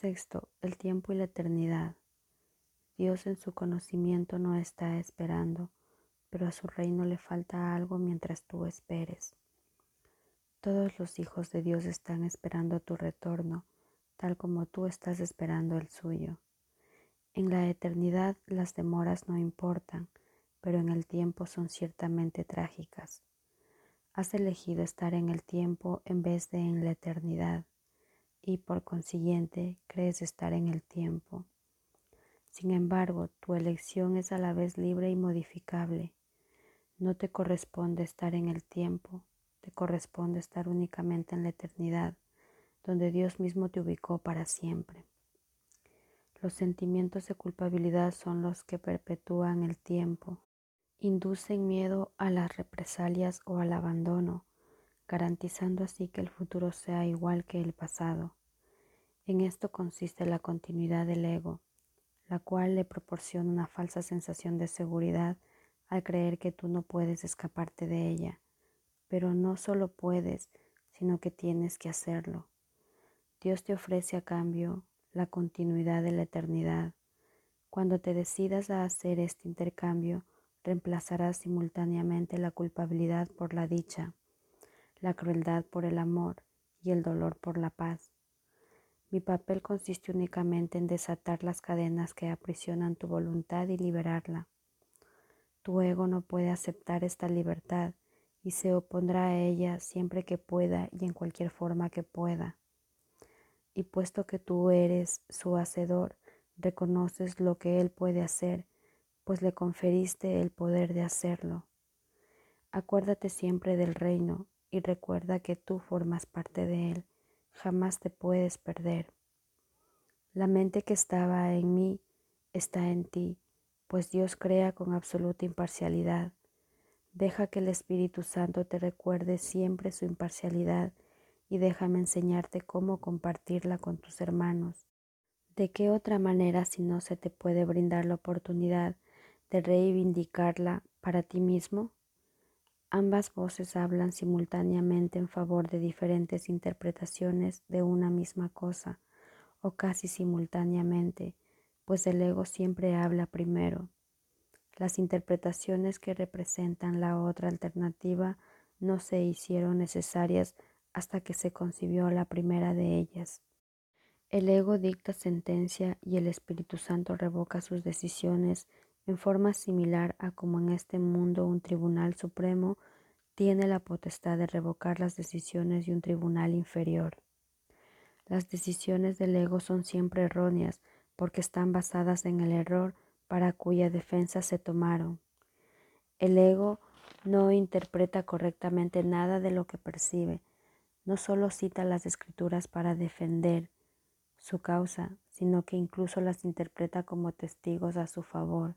Sexto, el tiempo y la eternidad. Dios en su conocimiento no está esperando, pero a su reino le falta algo mientras tú esperes. Todos los hijos de Dios están esperando tu retorno, tal como tú estás esperando el suyo. En la eternidad las demoras no importan, pero en el tiempo son ciertamente trágicas. Has elegido estar en el tiempo en vez de en la eternidad y por consiguiente crees estar en el tiempo. Sin embargo, tu elección es a la vez libre y modificable. No te corresponde estar en el tiempo, te corresponde estar únicamente en la eternidad, donde Dios mismo te ubicó para siempre. Los sentimientos de culpabilidad son los que perpetúan el tiempo, inducen miedo a las represalias o al abandono, garantizando así que el futuro sea igual que el pasado. En esto consiste la continuidad del ego, la cual le proporciona una falsa sensación de seguridad al creer que tú no puedes escaparte de ella. Pero no solo puedes, sino que tienes que hacerlo. Dios te ofrece a cambio la continuidad de la eternidad. Cuando te decidas a hacer este intercambio, reemplazarás simultáneamente la culpabilidad por la dicha, la crueldad por el amor y el dolor por la paz. Mi papel consiste únicamente en desatar las cadenas que aprisionan tu voluntad y liberarla. Tu ego no puede aceptar esta libertad y se opondrá a ella siempre que pueda y en cualquier forma que pueda. Y puesto que tú eres su hacedor, reconoces lo que él puede hacer, pues le conferiste el poder de hacerlo. Acuérdate siempre del reino y recuerda que tú formas parte de él jamás te puedes perder. La mente que estaba en mí está en ti, pues Dios crea con absoluta imparcialidad. Deja que el Espíritu Santo te recuerde siempre su imparcialidad y déjame enseñarte cómo compartirla con tus hermanos. ¿De qué otra manera si no se te puede brindar la oportunidad de reivindicarla para ti mismo? Ambas voces hablan simultáneamente en favor de diferentes interpretaciones de una misma cosa, o casi simultáneamente, pues el ego siempre habla primero. Las interpretaciones que representan la otra alternativa no se hicieron necesarias hasta que se concibió la primera de ellas. El ego dicta sentencia y el Espíritu Santo revoca sus decisiones en forma similar a como en este mundo un tribunal supremo tiene la potestad de revocar las decisiones de un tribunal inferior. Las decisiones del ego son siempre erróneas porque están basadas en el error para cuya defensa se tomaron. El ego no interpreta correctamente nada de lo que percibe, no solo cita las escrituras para defender su causa, sino que incluso las interpreta como testigos a su favor.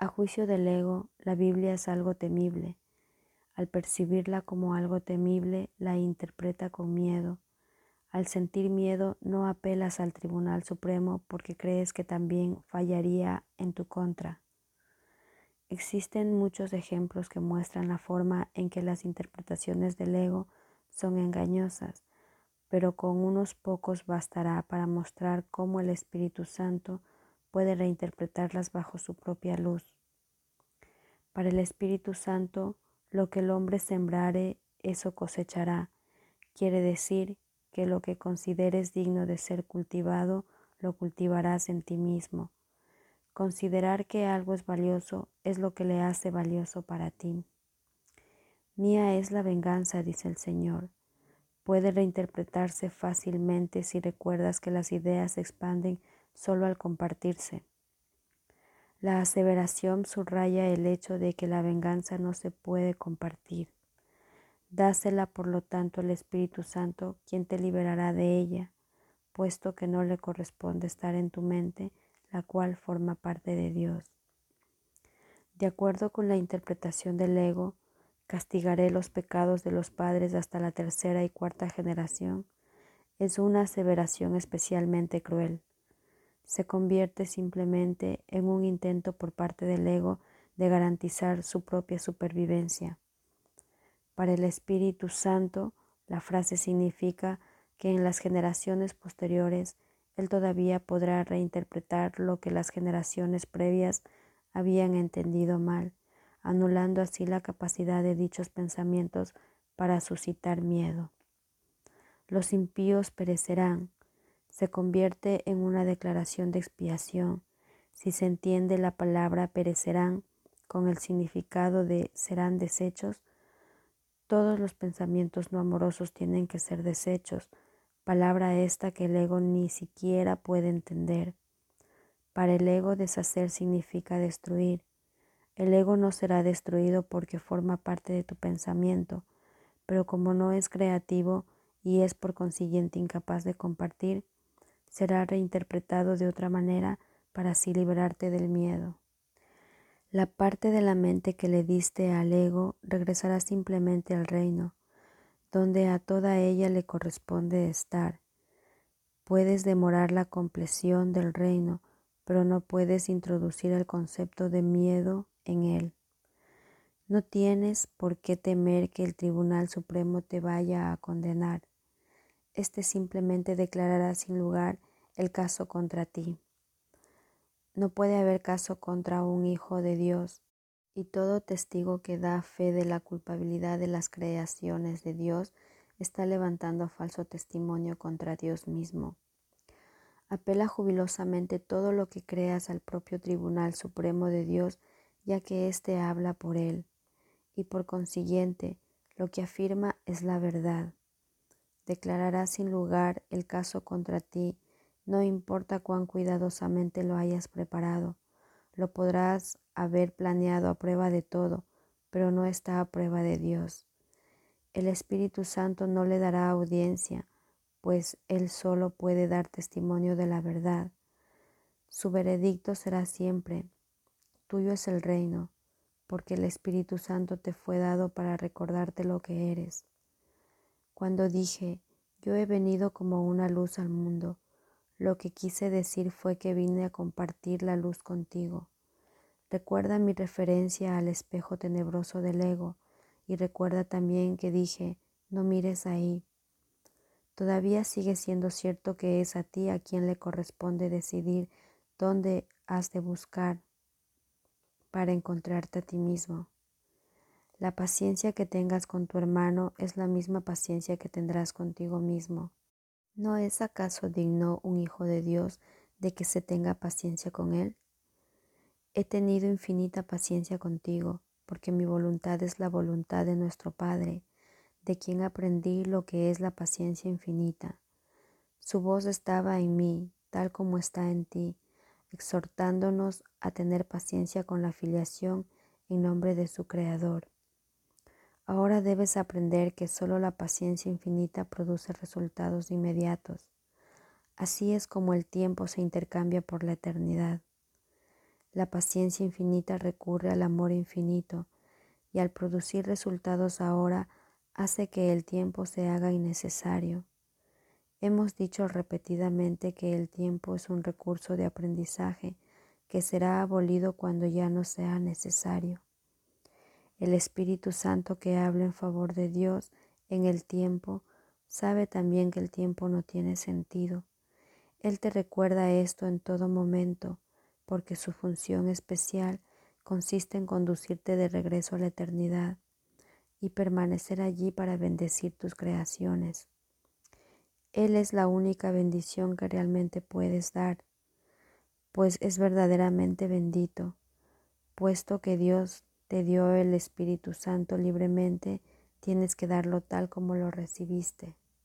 A juicio del ego, la Biblia es algo temible. Al percibirla como algo temible, la interpreta con miedo. Al sentir miedo, no apelas al Tribunal Supremo porque crees que también fallaría en tu contra. Existen muchos ejemplos que muestran la forma en que las interpretaciones del ego son engañosas, pero con unos pocos bastará para mostrar cómo el Espíritu Santo puede reinterpretarlas bajo su propia luz. Para el Espíritu Santo, lo que el hombre sembrare, eso cosechará. Quiere decir que lo que consideres digno de ser cultivado, lo cultivarás en ti mismo. Considerar que algo es valioso es lo que le hace valioso para ti. Mía es la venganza, dice el Señor. Puede reinterpretarse fácilmente si recuerdas que las ideas se expanden solo al compartirse. La aseveración subraya el hecho de que la venganza no se puede compartir. Dásela, por lo tanto, al Espíritu Santo, quien te liberará de ella, puesto que no le corresponde estar en tu mente, la cual forma parte de Dios. De acuerdo con la interpretación del ego, castigaré los pecados de los padres hasta la tercera y cuarta generación. Es una aseveración especialmente cruel se convierte simplemente en un intento por parte del ego de garantizar su propia supervivencia. Para el Espíritu Santo, la frase significa que en las generaciones posteriores él todavía podrá reinterpretar lo que las generaciones previas habían entendido mal, anulando así la capacidad de dichos pensamientos para suscitar miedo. Los impíos perecerán, se convierte en una declaración de expiación si se entiende la palabra perecerán con el significado de serán deshechos, todos los pensamientos no amorosos tienen que ser deshechos, palabra esta que el ego ni siquiera puede entender. Para el ego deshacer significa destruir. El ego no será destruido porque forma parte de tu pensamiento, pero como no es creativo y es por consiguiente incapaz de compartir, será reinterpretado de otra manera para así liberarte del miedo. La parte de la mente que le diste al ego regresará simplemente al reino, donde a toda ella le corresponde estar. Puedes demorar la compleción del reino, pero no puedes introducir el concepto de miedo en él. No tienes por qué temer que el Tribunal Supremo te vaya a condenar. Este simplemente declarará sin lugar el caso contra ti. No puede haber caso contra un hijo de Dios, y todo testigo que da fe de la culpabilidad de las creaciones de Dios está levantando falso testimonio contra Dios mismo. Apela jubilosamente todo lo que creas al propio Tribunal Supremo de Dios, ya que éste habla por él, y por consiguiente lo que afirma es la verdad. Declarará sin lugar el caso contra ti no importa cuán cuidadosamente lo hayas preparado, lo podrás haber planeado a prueba de todo, pero no está a prueba de Dios. El Espíritu Santo no le dará audiencia, pues Él solo puede dar testimonio de la verdad. Su veredicto será siempre, tuyo es el reino, porque el Espíritu Santo te fue dado para recordarte lo que eres. Cuando dije, yo he venido como una luz al mundo, lo que quise decir fue que vine a compartir la luz contigo. Recuerda mi referencia al espejo tenebroso del ego y recuerda también que dije, no mires ahí. Todavía sigue siendo cierto que es a ti a quien le corresponde decidir dónde has de buscar para encontrarte a ti mismo. La paciencia que tengas con tu hermano es la misma paciencia que tendrás contigo mismo. ¿No es acaso digno un Hijo de Dios de que se tenga paciencia con Él? He tenido infinita paciencia contigo, porque mi voluntad es la voluntad de nuestro Padre, de quien aprendí lo que es la paciencia infinita. Su voz estaba en mí, tal como está en ti, exhortándonos a tener paciencia con la filiación en nombre de su Creador. Ahora debes aprender que solo la paciencia infinita produce resultados inmediatos. Así es como el tiempo se intercambia por la eternidad. La paciencia infinita recurre al amor infinito y al producir resultados ahora hace que el tiempo se haga innecesario. Hemos dicho repetidamente que el tiempo es un recurso de aprendizaje que será abolido cuando ya no sea necesario. El Espíritu Santo que habla en favor de Dios en el tiempo sabe también que el tiempo no tiene sentido. Él te recuerda esto en todo momento porque su función especial consiste en conducirte de regreso a la eternidad y permanecer allí para bendecir tus creaciones. Él es la única bendición que realmente puedes dar, pues es verdaderamente bendito, puesto que Dios te dio el Espíritu Santo libremente, tienes que darlo tal como lo recibiste.